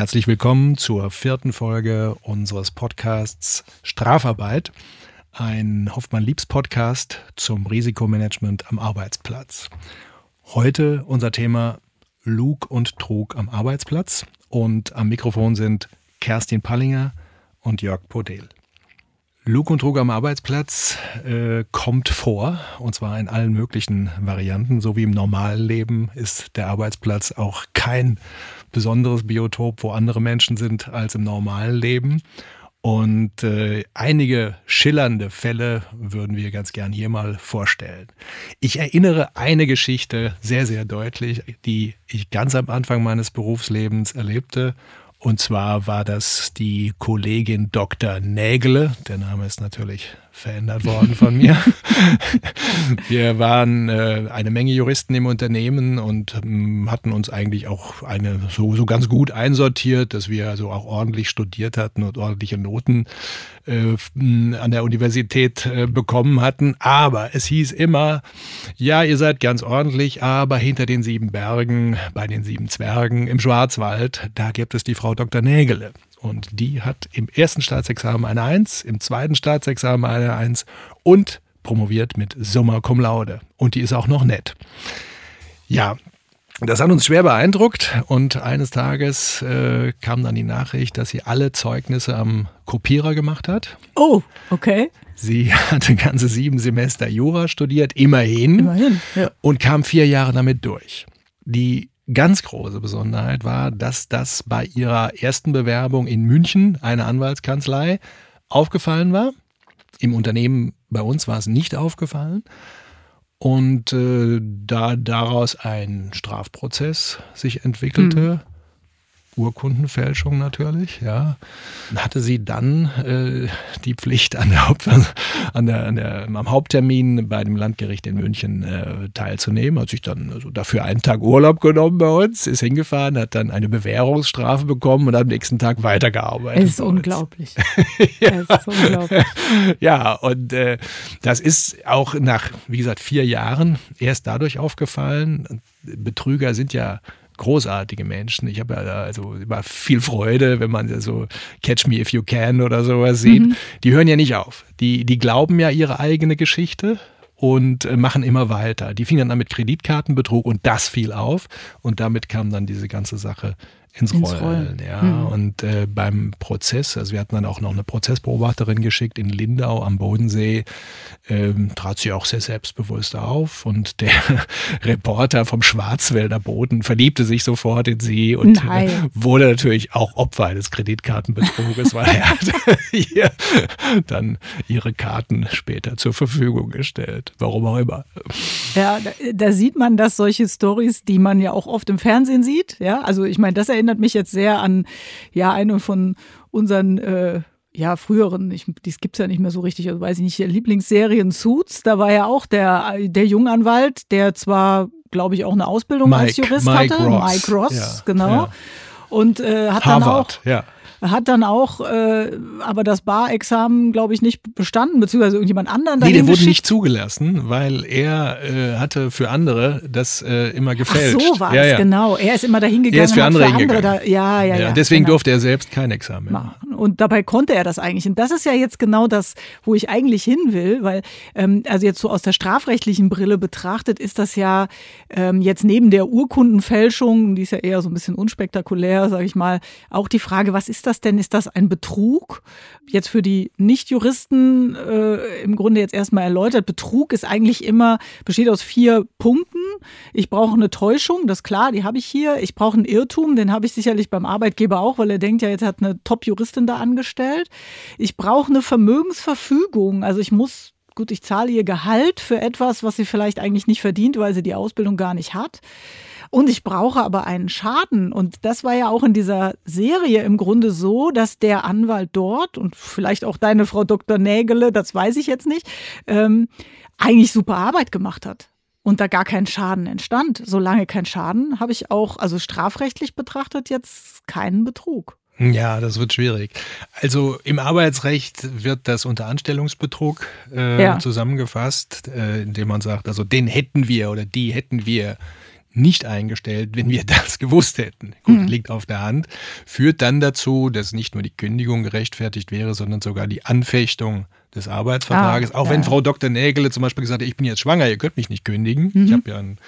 Herzlich willkommen zur vierten Folge unseres Podcasts Strafarbeit, ein Hoffmann-Liebs-Podcast zum Risikomanagement am Arbeitsplatz. Heute unser Thema Lug und Trug am Arbeitsplatz und am Mikrofon sind Kerstin Pallinger und Jörg Podel. Lug und Trug am Arbeitsplatz äh, kommt vor, und zwar in allen möglichen Varianten. So wie im normalen Leben ist der Arbeitsplatz auch kein besonderes Biotop, wo andere Menschen sind als im normalen Leben. Und äh, einige schillernde Fälle würden wir ganz gern hier mal vorstellen. Ich erinnere eine Geschichte sehr, sehr deutlich, die ich ganz am Anfang meines Berufslebens erlebte. Und zwar war das die Kollegin Dr. Nägele. Der Name ist natürlich verändert worden von mir. Wir waren äh, eine Menge Juristen im Unternehmen und ähm, hatten uns eigentlich auch eine so, so ganz gut einsortiert, dass wir also auch ordentlich studiert hatten und ordentliche Noten äh, an der Universität äh, bekommen hatten. Aber es hieß immer, ja, ihr seid ganz ordentlich, aber hinter den sieben Bergen, bei den sieben Zwergen im Schwarzwald, da gibt es die Frau Dr. Nägele. Und die hat im ersten Staatsexamen eine Eins, im zweiten Staatsexamen eine Eins und promoviert mit Summa Cum Laude. Und die ist auch noch nett. Ja, das hat uns schwer beeindruckt und eines Tages äh, kam dann die Nachricht, dass sie alle Zeugnisse am Kopierer gemacht hat. Oh, okay. Sie hatte ganze sieben Semester Jura studiert, immerhin. Immerhin, ja. Und kam vier Jahre damit durch. Die ganz große Besonderheit war, dass das bei ihrer ersten Bewerbung in München, eine Anwaltskanzlei, aufgefallen war. Im Unternehmen bei uns war es nicht aufgefallen. Und äh, da daraus ein Strafprozess sich entwickelte, mhm. Urkundenfälschung natürlich, ja, hatte sie dann äh, die Pflicht an der Haupt, an der, an der, am Haupttermin bei dem Landgericht in München äh, teilzunehmen. Hat sich dann also dafür einen Tag Urlaub genommen bei uns, ist hingefahren, hat dann eine Bewährungsstrafe bekommen und am nächsten Tag weitergearbeitet. Es ist unglaublich. ja. Es ist unglaublich. ja, und äh, das ist auch nach, wie gesagt, vier Jahren erst dadurch aufgefallen. Betrüger sind ja großartige Menschen. Ich habe ja da also immer viel Freude, wenn man so Catch Me If You Can oder sowas sieht. Mhm. Die hören ja nicht auf. Die, die glauben ja ihre eigene Geschichte und äh, machen immer weiter. Die fingen dann an mit Kreditkartenbetrug und das fiel auf und damit kam dann diese ganze Sache ins, ins Rollen. Rollen. Ja. Mhm. Und äh, beim Prozess, also wir hatten dann auch noch eine Prozessbeobachterin geschickt in Lindau am Bodensee, ähm, trat sie auch sehr selbstbewusst auf und der Reporter vom Schwarzwälder Boden verliebte sich sofort in sie und äh, wurde natürlich auch Opfer eines Kreditkartenbetruges, weil er hat ihr dann ihre Karten später zur Verfügung gestellt. Warum auch immer. Ja, da, da sieht man, dass solche Stories, die man ja auch oft im Fernsehen sieht, ja, also ich meine, das erinnert mich jetzt sehr an ja eine von unseren äh, ja, früheren, ich, dies gibt es ja nicht mehr so richtig, also weiß ich nicht, Lieblingsserien Suits, da war ja auch der, der Junganwalt, der zwar, glaube ich, auch eine Ausbildung Mike, als Jurist Mike hatte, Ross. Mike Ross, ja, genau. Ja. Und äh, hat Harvard, dann auch, ja hat dann auch äh, aber das Bar-Examen, glaube ich, nicht bestanden, beziehungsweise irgendjemand anderen Nee, der wurde geschickt. nicht zugelassen, weil er äh, hatte für andere das äh, immer gefälscht. Ach so war ja, es, ja. genau. Er ist immer dahin gegangen. Er ist für andere für andere hingegangen. da, ja, ja, ja. deswegen genau. durfte er selbst kein Examen machen. Und dabei konnte er das eigentlich. Und das ist ja jetzt genau das, wo ich eigentlich hin will, weil, ähm, also jetzt so aus der strafrechtlichen Brille betrachtet, ist das ja ähm, jetzt neben der Urkundenfälschung, die ist ja eher so ein bisschen unspektakulär, sage ich mal, auch die Frage, was ist das denn? Ist das ein Betrug? Jetzt für die Nicht-Juristen äh, im Grunde jetzt erstmal erläutert. Betrug ist eigentlich immer, besteht aus vier Punkten. Ich brauche eine Täuschung, das ist klar, die habe ich hier. Ich brauche einen Irrtum, den habe ich sicherlich beim Arbeitgeber auch, weil er denkt ja, jetzt hat eine Top-Juristin da angestellt. Ich brauche eine Vermögensverfügung, also ich muss gut, ich zahle ihr Gehalt für etwas, was sie vielleicht eigentlich nicht verdient, weil sie die Ausbildung gar nicht hat. Und ich brauche aber einen Schaden. Und das war ja auch in dieser Serie im Grunde so, dass der Anwalt dort und vielleicht auch deine Frau Dr. Nägele, das weiß ich jetzt nicht, ähm, eigentlich super Arbeit gemacht hat. Und da gar kein Schaden entstand. Solange kein Schaden, habe ich auch, also strafrechtlich betrachtet, jetzt keinen Betrug. Ja, das wird schwierig. Also im Arbeitsrecht wird das unter Anstellungsbetrug äh, Ja. zusammengefasst, äh, indem man sagt, also den hätten wir oder die hätten wir nicht eingestellt, wenn wir das gewusst hätten. Gut, mhm. liegt auf der Hand. Führt dann dazu, dass nicht nur die Kündigung gerechtfertigt wäre, sondern sogar die Anfechtung des Arbeitsvertrages. Ah, auch ja. wenn Frau Dr. Nägele zum Beispiel gesagt hat, ich bin jetzt schwanger, ihr könnt mich nicht kündigen. Mhm. Ich habe ja einen,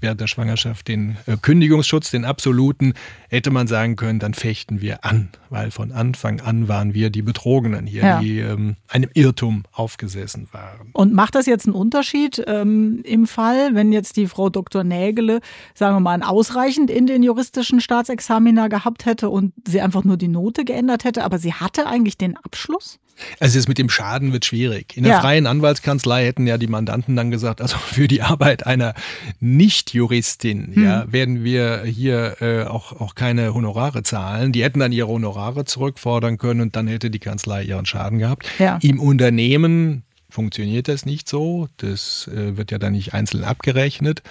während der Schwangerschaft den äh, Kündigungsschutz, den absoluten, hätte man sagen können, dann fechten wir an, weil von Anfang an waren wir die Betrogenen hier, ja. die ähm, einem Irrtum aufgesessen waren. Und macht das jetzt einen Unterschied ähm, im Fall, wenn jetzt die Frau Dr. Nägele, sagen wir mal, ausreichend in den juristischen Staatsexaminer gehabt hätte und sie einfach nur die Note geändert hätte, aber sie hatte eigentlich den Abschluss? Also das mit dem Schaden wird schwierig. In der ja. freien Anwaltskanzlei hätten ja die Mandanten dann gesagt, also für die Arbeit einer Nicht-Juristin hm. ja, werden wir hier äh, auch, auch keine Honorare zahlen. Die hätten dann ihre Honorare zurückfordern können und dann hätte die Kanzlei ihren Schaden gehabt. Ja. Im Unternehmen funktioniert das nicht so. Das äh, wird ja dann nicht einzeln abgerechnet.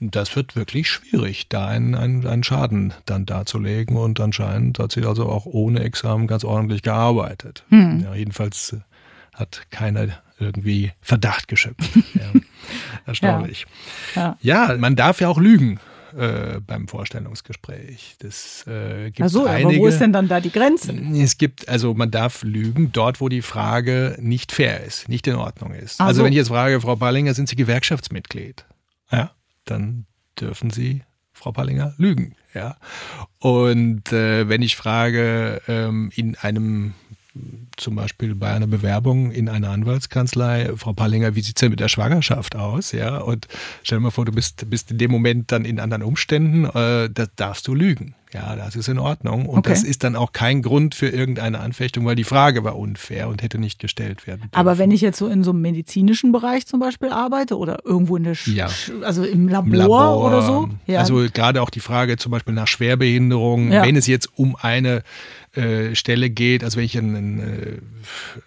Das wird wirklich schwierig, da einen, einen, einen Schaden dann darzulegen. Und anscheinend hat sie also auch ohne Examen ganz ordentlich gearbeitet. Hm. Ja, jedenfalls äh, hat keiner irgendwie Verdacht geschöpft. ja. Erstaunlich. Ja. ja, man darf ja auch lügen äh, beim Vorstellungsgespräch. Das äh, gibt so, einige, aber wo ist denn dann da die Grenze? Es gibt, also man darf lügen dort, wo die Frage nicht fair ist, nicht in Ordnung ist. Ach also so. wenn ich jetzt frage, Frau Ballinger, sind Sie Gewerkschaftsmitglied? Ja, dann dürfen Sie Frau Pallinger lügen. Ja. Und äh, wenn ich frage, ähm, in einem zum Beispiel bei einer Bewerbung in einer Anwaltskanzlei, Frau Pallinger, wie sieht es denn mit der Schwangerschaft aus? Ja, und stell dir mal vor, du bist, bist in dem Moment dann in anderen Umständen, äh, da darfst du lügen. Ja, das ist in Ordnung. Und okay. das ist dann auch kein Grund für irgendeine Anfechtung, weil die Frage war unfair und hätte nicht gestellt werden dürfen. Aber wenn ich jetzt so in so einem medizinischen Bereich zum Beispiel arbeite oder irgendwo in der, Sch ja. also im Labor, Im Labor, oder so. Ja. Also gerade auch die Frage zum Beispiel nach Schwerbehinderung, ja. wenn es jetzt um eine äh, Stelle geht, also wenn ich einen, einen, äh,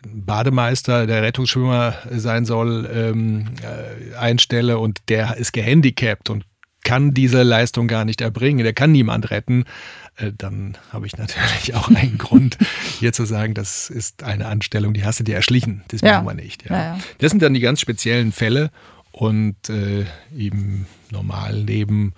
Bademeister, der Rettungsschwimmer sein soll, ähm, äh, einstelle und der ist gehandicapt und kann diese Leistung gar nicht erbringen, der kann niemand retten, äh, dann habe ich natürlich auch einen Grund, hier zu sagen, das ist eine Anstellung, die hast du dir erschlichen. Das ja. machen wir nicht. Ja. Ja, das sind dann die ganz speziellen Fälle und äh, im normalen Leben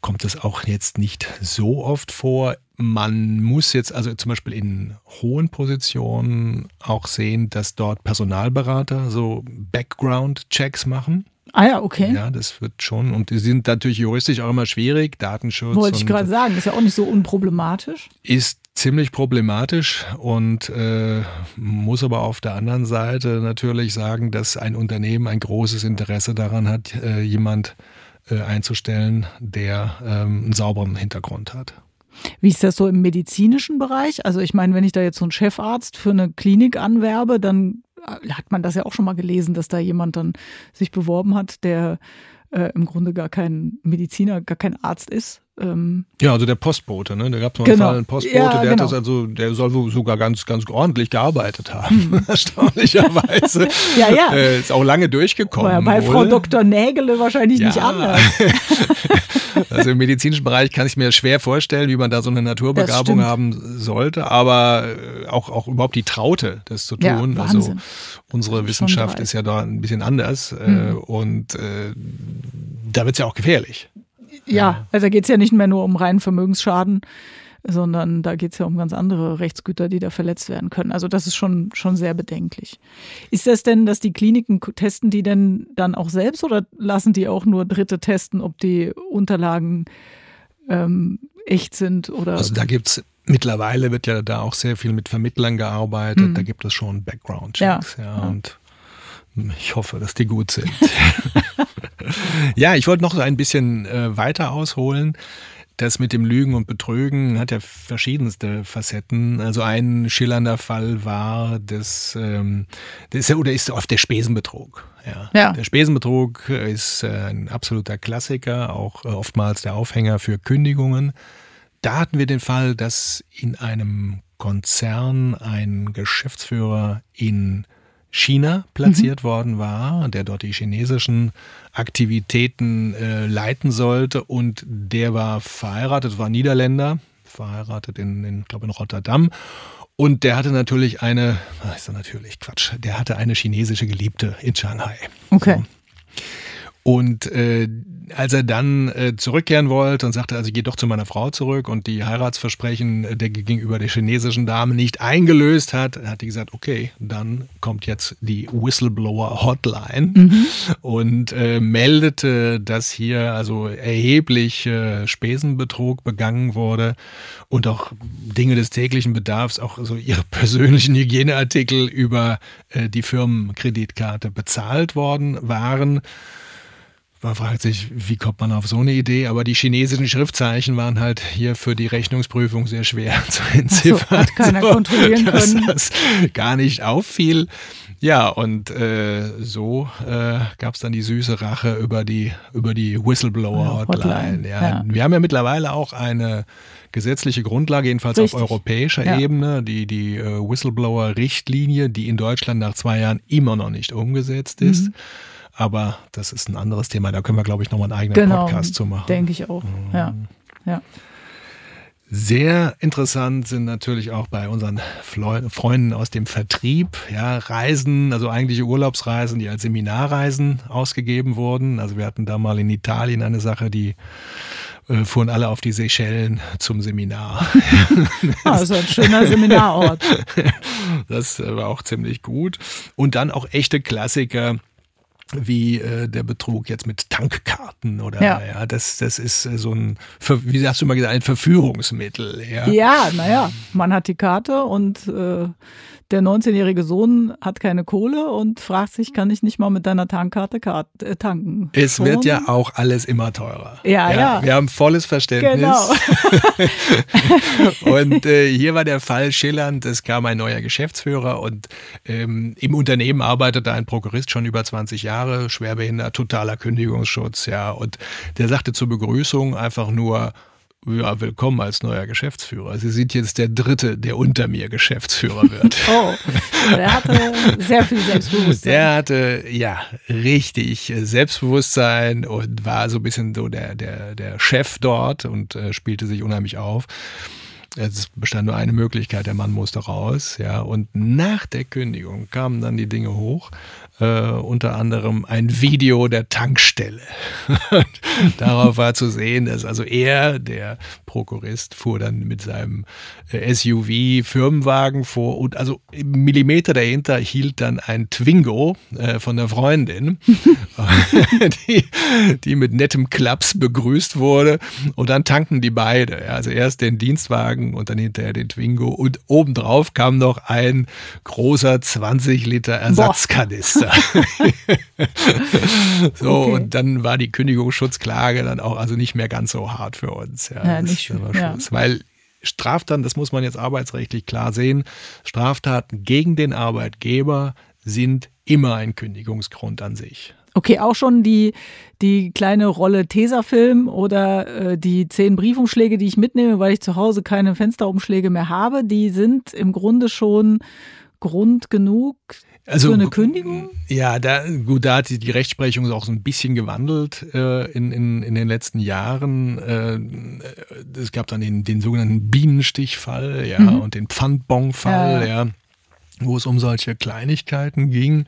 kommt es auch jetzt nicht so oft vor. Man muss jetzt also zum Beispiel in hohen Positionen auch sehen, dass dort Personalberater so Background-Checks machen. Ah ja, okay. Ja, das wird schon. Und die sind natürlich juristisch auch immer schwierig. Datenschutz. Wollte ich gerade sagen, ist ja auch nicht so unproblematisch. Ist ziemlich problematisch und äh, muss aber auf der anderen Seite natürlich sagen, dass ein Unternehmen ein großes Interesse daran hat, äh, jemand äh, einzustellen, der ähm, einen sauberen Hintergrund hat. Wie ist das so im medizinischen Bereich? Also ich meine, wenn ich da jetzt so einen Chefarzt für eine Klinik anwerbe, dann hat man das ja auch schon mal gelesen, dass da jemand dann sich beworben hat, der äh, im Grunde gar kein Mediziner, gar kein Arzt ist. Ähm ja, also der Postbote, ne? Da gab es mal genau. einen Postbote, ja, der genau. hat das also, der soll sogar ganz, ganz ordentlich gearbeitet haben, hm. erstaunlicherweise. ja, ja. Äh, ist auch lange durchgekommen. Ja, bei wohl. Frau Dr. Nägele wahrscheinlich ja. nicht anders. also im medizinischen Bereich kann ich mir schwer vorstellen, wie man da so eine Naturbegabung haben sollte, aber äh, auch, auch überhaupt die Traute, das zu tun. Ja, also unsere Wissenschaft ist ja da ein bisschen anders mhm. und äh, da wird es ja auch gefährlich. Ja, also da geht es ja nicht mehr nur um reinen Vermögensschaden, sondern da geht es ja um ganz andere Rechtsgüter, die da verletzt werden können. Also das ist schon, schon sehr bedenklich. Ist das denn, dass die Kliniken testen die denn dann auch selbst oder lassen die auch nur Dritte testen, ob die Unterlagen ähm, echt sind? Oder? Also da gibt es mittlerweile wird ja da auch sehr viel mit Vermittlern gearbeitet. Mhm. Da gibt es schon Background-Checks. Ja, ja, Und ich hoffe, dass die gut sind. ja, ich wollte noch ein bisschen äh, weiter ausholen. Das mit dem Lügen und Betrügen hat ja verschiedenste Facetten. Also ein schillernder Fall war das, ähm, das oder ist oft der Spesenbetrug. Ja. ja. Der Spesenbetrug ist äh, ein absoluter Klassiker, auch äh, oftmals der Aufhänger für Kündigungen. Da hatten wir den Fall, dass in einem Konzern ein Geschäftsführer in China platziert mhm. worden war, der dort die chinesischen Aktivitäten äh, leiten sollte und der war verheiratet, war Niederländer, verheiratet in, in glaube in Rotterdam und der hatte natürlich eine, ist natürlich Quatsch, der hatte eine chinesische Geliebte in Shanghai. Okay. So. Und äh, als er dann äh, zurückkehren wollte und sagte, also ich gehe doch zu meiner Frau zurück und die Heiratsversprechen der gegenüber der chinesischen Dame nicht eingelöst hat, hat die gesagt, okay, dann kommt jetzt die Whistleblower Hotline mhm. und äh, meldete, dass hier also erheblich äh, Spesenbetrug begangen wurde und auch Dinge des täglichen Bedarfs, auch so ihre persönlichen Hygieneartikel über äh, die Firmenkreditkarte bezahlt worden waren. Man fragt sich, wie kommt man auf so eine Idee? Aber die chinesischen Schriftzeichen waren halt hier für die Rechnungsprüfung sehr schwer zu entziffern. So, hat keiner so, kontrollieren können. Das gar nicht auffiel. Ja, und äh, so äh, gab es dann die süße Rache über die, über die Whistleblower-Hotline. Ja, ja. Wir haben ja mittlerweile auch eine gesetzliche Grundlage, jedenfalls Richtig. auf europäischer ja. Ebene, die, die äh, Whistleblower-Richtlinie, die in Deutschland nach zwei Jahren immer noch nicht umgesetzt ist. Mhm. Aber das ist ein anderes Thema. Da können wir, glaube ich, nochmal einen eigenen genau, Podcast zu machen. Denke ich auch. Mhm. Ja. ja. Sehr interessant sind natürlich auch bei unseren Freunden aus dem Vertrieb, ja, Reisen, also eigentliche Urlaubsreisen, die als Seminarreisen ausgegeben wurden. Also wir hatten da mal in Italien eine Sache, die äh, fuhren alle auf die Seychellen zum Seminar. also ein schöner Seminarort. Das war auch ziemlich gut. Und dann auch echte Klassiker wie äh, der Betrug jetzt mit Tankkarten oder ja, ja das, das ist äh, so ein, wie hast du mal gesagt, ein Verführungsmittel. Ja, ja naja, man hat die Karte und äh, der 19-jährige Sohn hat keine Kohle und fragt sich, kann ich nicht mal mit deiner Tankkarte äh, tanken? Es Schon? wird ja auch alles immer teurer. Ja, ja. ja. Wir haben volles Verständnis. Genau. und äh, hier war der Fall schillernd. Es kam ein neuer Geschäftsführer und ähm, im Unternehmen arbeitete ein Prokurist schon über 20 Jahre, schwerbehindert, totaler Kündigungsschutz, ja. Und der sagte zur Begrüßung einfach nur, ja, willkommen als neuer Geschäftsführer. Sie sind jetzt der Dritte, der unter mir Geschäftsführer wird. oh, der hatte sehr viel Selbstbewusstsein. Der hatte, ja, richtig Selbstbewusstsein und war so ein bisschen so der, der, der Chef dort und äh, spielte sich unheimlich auf. Es bestand nur eine Möglichkeit, der Mann musste raus, ja. Und nach der Kündigung kamen dann die Dinge hoch äh, unter anderem ein Video der Tankstelle. Darauf war zu sehen, dass also er, der Prokurist, fuhr dann mit seinem äh, SUV Firmenwagen vor und also Millimeter dahinter hielt dann ein Twingo äh, von der Freundin, die, die mit nettem Klaps begrüßt wurde und dann tanken die beide. Also erst den Dienstwagen und dann hinterher den Twingo und obendrauf kam noch ein großer 20 Liter Ersatzkanister. So, okay. und dann war die Kündigungsschutzklage dann auch also nicht mehr ganz so hart für uns. Ja, ja nicht schön. Ja. Weil Straftaten, das muss man jetzt arbeitsrechtlich klar sehen, Straftaten gegen den Arbeitgeber sind immer ein Kündigungsgrund an sich. Okay, auch schon die, die kleine Rolle Tesafilm oder äh, die zehn Briefumschläge, die ich mitnehme, weil ich zu Hause keine Fensterumschläge mehr habe, die sind im Grunde schon Grund genug, also, für eine Kündigung? Ja, da, gut, da hat sich die Rechtsprechung auch so ein bisschen gewandelt äh, in, in, in den letzten Jahren. Äh, es gab dann den, den sogenannten Bienenstichfall ja, mhm. und den Pfandbonfall. Ja. ja wo es um solche Kleinigkeiten ging.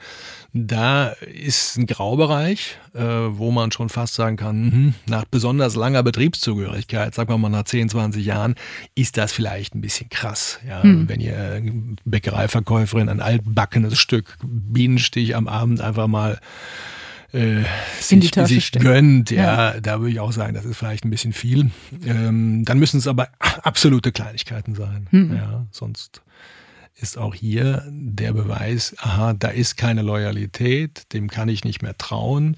Da ist ein Graubereich, äh, wo man schon fast sagen kann, mh, nach besonders langer Betriebszugehörigkeit, sagen wir mal nach 10, 20 Jahren, ist das vielleicht ein bisschen krass. Ja? Hm. Wenn ihr Bäckereiverkäuferin ein altbackenes Stück Bienenstich am Abend einfach mal äh, sich, sich gönnt, ja, ja, da würde ich auch sagen, das ist vielleicht ein bisschen viel. Ähm, dann müssen es aber absolute Kleinigkeiten sein. Hm. Ja, sonst ist auch hier der Beweis, aha, da ist keine Loyalität, dem kann ich nicht mehr trauen.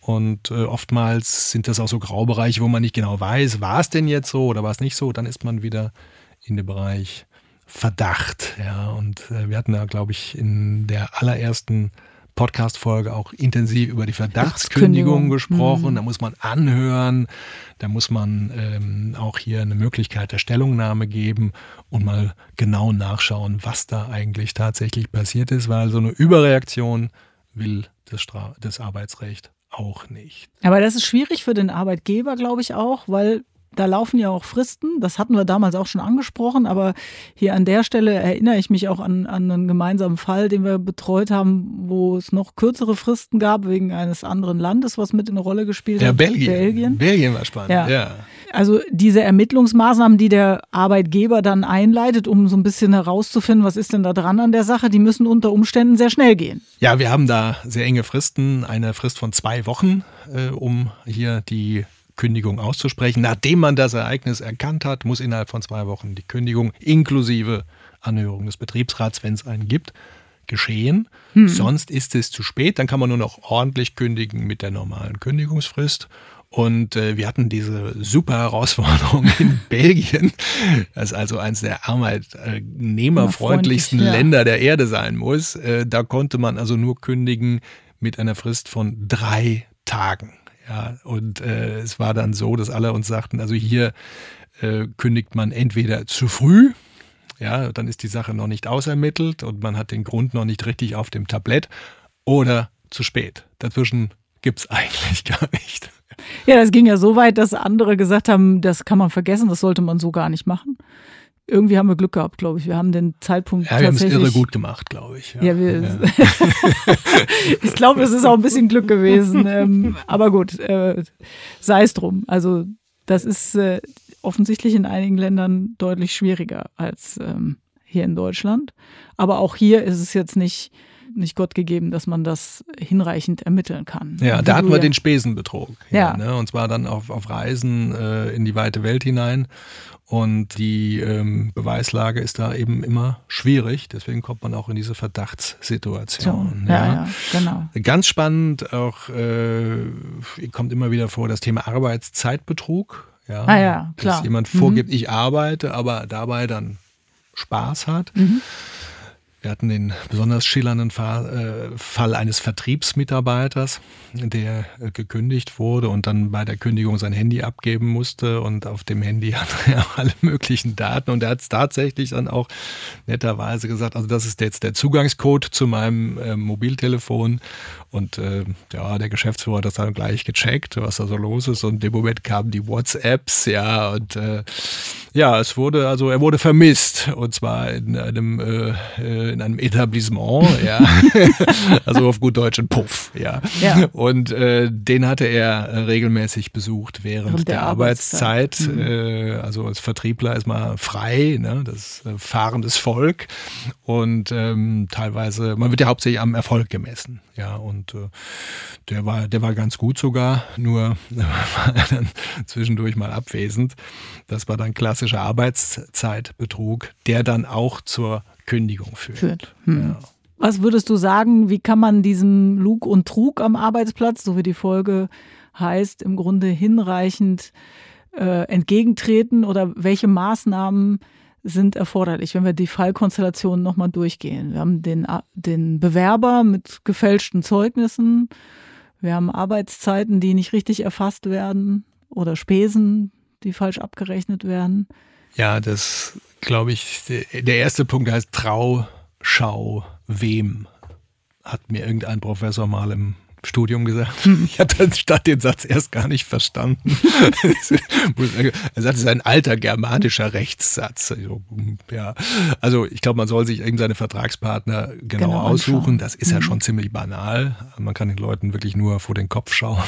Und äh, oftmals sind das auch so Graubereiche, wo man nicht genau weiß, war es denn jetzt so oder war es nicht so. Dann ist man wieder in dem Bereich Verdacht. Ja, und äh, wir hatten da, glaube ich, in der allerersten Podcast-Folge auch intensiv über die Verdachtskündigung gesprochen. Mhm. Da muss man anhören, da muss man ähm, auch hier eine Möglichkeit der Stellungnahme geben und mal genau nachschauen, was da eigentlich tatsächlich passiert ist, weil so eine Überreaktion will das, Stra das Arbeitsrecht auch nicht. Aber das ist schwierig für den Arbeitgeber, glaube ich auch, weil da laufen ja auch Fristen. Das hatten wir damals auch schon angesprochen, aber hier an der Stelle erinnere ich mich auch an, an einen gemeinsamen Fall, den wir betreut haben, wo es noch kürzere Fristen gab wegen eines anderen Landes, was mit in eine Rolle gespielt ja, hat. Belgien. Belgien. Belgien war spannend, ja. ja. Also diese Ermittlungsmaßnahmen, die der Arbeitgeber dann einleitet, um so ein bisschen herauszufinden, was ist denn da dran an der Sache, die müssen unter Umständen sehr schnell gehen. Ja, wir haben da sehr enge Fristen, eine Frist von zwei Wochen, äh, um hier die Kündigung auszusprechen. Nachdem man das Ereignis erkannt hat, muss innerhalb von zwei Wochen die Kündigung inklusive Anhörung des Betriebsrats, wenn es einen gibt, geschehen. Hm. Sonst ist es zu spät. Dann kann man nur noch ordentlich kündigen mit der normalen Kündigungsfrist. Und äh, wir hatten diese super Herausforderung in Belgien, das also eines der arbeitnehmerfreundlichsten ja. Länder der Erde sein muss. Äh, da konnte man also nur kündigen mit einer Frist von drei Tagen. Ja, und äh, es war dann so, dass alle uns sagten, also hier äh, kündigt man entweder zu früh, ja, dann ist die Sache noch nicht ausermittelt und man hat den Grund noch nicht richtig auf dem Tablett, oder zu spät. Dazwischen gibt es eigentlich gar nicht. Ja, das ging ja so weit, dass andere gesagt haben, das kann man vergessen, das sollte man so gar nicht machen irgendwie haben wir Glück gehabt, glaube ich. Wir haben den Zeitpunkt ja, wir haben es irre gut gemacht, glaube ich. Ja, ja, wir, ja. ich glaube, es ist auch ein bisschen Glück gewesen. Ähm, aber gut, äh, sei es drum. Also das ist äh, offensichtlich in einigen Ländern deutlich schwieriger als ähm, hier in Deutschland. Aber auch hier ist es jetzt nicht nicht Gott gegeben, dass man das hinreichend ermitteln kann. Ja, da hatten wir ja den Spesenbetrug. Ja. Ne? Und zwar dann auf, auf Reisen äh, in die weite Welt hinein. Und die ähm, Beweislage ist da eben immer schwierig. Deswegen kommt man auch in diese Verdachtssituation. So, ja, ja. ja, genau. Ganz spannend auch, äh, kommt immer wieder vor, das Thema Arbeitszeitbetrug. Ja, ah ja, klar. Dass jemand vorgibt, mhm. ich arbeite, aber dabei dann Spaß hat. Mhm. Wir hatten den besonders schillernden äh, Fall eines Vertriebsmitarbeiters, der äh, gekündigt wurde und dann bei der Kündigung sein Handy abgeben musste und auf dem Handy hat er alle möglichen Daten und er hat es tatsächlich dann auch netterweise gesagt, also das ist jetzt der Zugangscode zu meinem äh, Mobiltelefon und äh, ja, der Geschäftsführer hat das dann gleich gecheckt, was da so los ist und dem Moment kamen die WhatsApps, ja und äh, ja, es wurde also er wurde vermisst und zwar in einem äh, in einem Etablissement, ja. also auf gut Deutsch ein Puff, ja. ja. Und äh, den hatte er äh, regelmäßig besucht während, der, der, Arbeitszeit. Arbeitszeit. Mhm. Äh, also als Vertriebler ist man frei, ne? das äh, fahrendes Volk. Und ähm, teilweise, man wird ja hauptsächlich am Erfolg gemessen. Ja, und äh, der war, der war ganz gut sogar, nur war er dann zwischendurch mal abwesend. Das war dann klassischer Arbeitszeitbetrug, der dann auch zur Kündigung führt. führt. Hm. Ja. Was würdest du sagen, wie kann man diesem Lug und Trug am Arbeitsplatz, so wie die Folge heißt, im Grunde hinreichend äh, entgegentreten oder welche Maßnahmen sind erforderlich, wenn wir die Fallkonstellation nochmal durchgehen? Wir haben den, den Bewerber mit gefälschten Zeugnissen, wir haben Arbeitszeiten, die nicht richtig erfasst werden oder Spesen, die falsch abgerechnet werden. Ja, das glaube ich, der erste Punkt heißt Trau, Schau, wem, hat mir irgendein Professor mal im Studium gesagt. Ich hatte statt den Satz erst gar nicht verstanden. er sagt, es ist ein alter germanischer Rechtssatz. Ja. Also ich glaube, man soll sich eben seine Vertragspartner genau, genau aussuchen. Das ist mhm. ja schon ziemlich banal. Man kann den Leuten wirklich nur vor den Kopf schauen.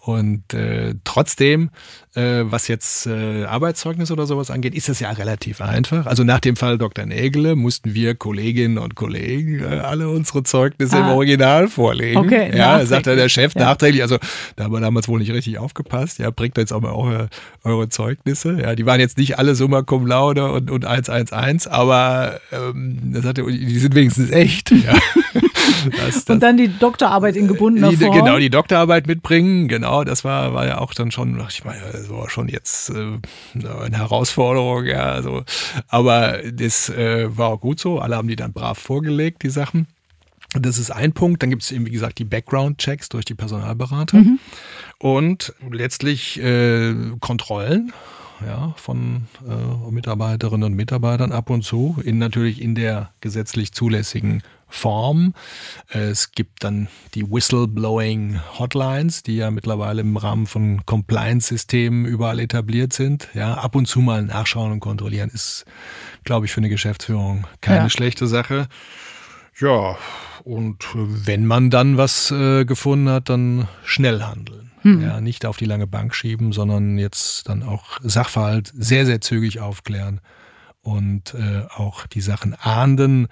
Und äh, trotzdem, äh, was jetzt äh, Arbeitszeugnis oder sowas angeht, ist das ja relativ einfach. Also nach dem Fall Dr. Nägele mussten wir Kolleginnen und Kollegen äh, alle unsere Zeugnisse ah. im Original vorlegen. Okay, ja, sagte der Chef ja. nachträglich, also da haben wir damals wohl nicht richtig aufgepasst, ja, bringt jetzt aber auch eure, eure Zeugnisse. Ja, die waren jetzt nicht alle Summa Cum Laude und, und 111, aber ähm, das hatte, die sind wenigstens echt. Ja. Das, das, und dann die Doktorarbeit in gebundener die, Form. Genau, die Doktorarbeit mitbringen, genau, das war, war ja auch dann schon, ich meine, das war schon jetzt äh, eine Herausforderung, ja, also, aber das äh, war auch gut so, alle haben die dann brav vorgelegt, die Sachen. Das ist ein Punkt. Dann gibt es eben, wie gesagt, die Background-Checks durch die Personalberater mhm. und letztlich äh, Kontrollen ja, von äh, Mitarbeiterinnen und Mitarbeitern ab und zu, in natürlich in der gesetzlich zulässigen Form. Es gibt dann die Whistleblowing Hotlines, die ja mittlerweile im Rahmen von Compliance-Systemen überall etabliert sind. Ja, ab und zu mal nachschauen und kontrollieren ist, glaube ich, für eine Geschäftsführung keine ja. schlechte Sache. Ja, und wenn man dann was äh, gefunden hat, dann schnell handeln. Hm. Ja, nicht auf die lange Bank schieben, sondern jetzt dann auch Sachverhalt sehr, sehr zügig aufklären und äh, auch die Sachen ahnden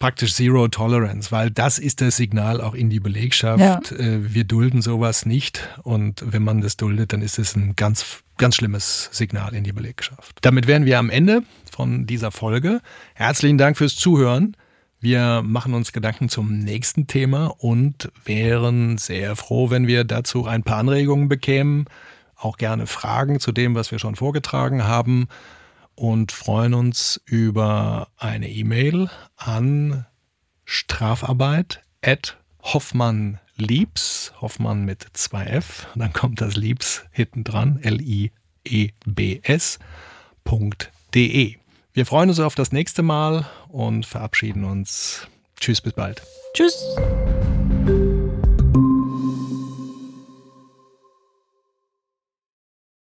praktisch Zero Tolerance, weil das ist das Signal auch in die Belegschaft. Ja. Äh, wir dulden sowas nicht und wenn man das duldet, dann ist es ein ganz, ganz schlimmes Signal in die Belegschaft. Damit wären wir am Ende von dieser Folge. Herzlichen Dank fürs Zuhören. Wir machen uns Gedanken zum nächsten Thema und wären sehr froh, wenn wir dazu ein paar Anregungen bekämen. Auch gerne Fragen zu dem, was wir schon vorgetragen haben und freuen uns über eine E-Mail an Strafarbeit at Hoffmann mit 2F, dann kommt das Liebs hinten dran, L-I-E-B-S.de. Wir freuen uns auf das nächste Mal und verabschieden uns. Tschüss, bis bald. Tschüss.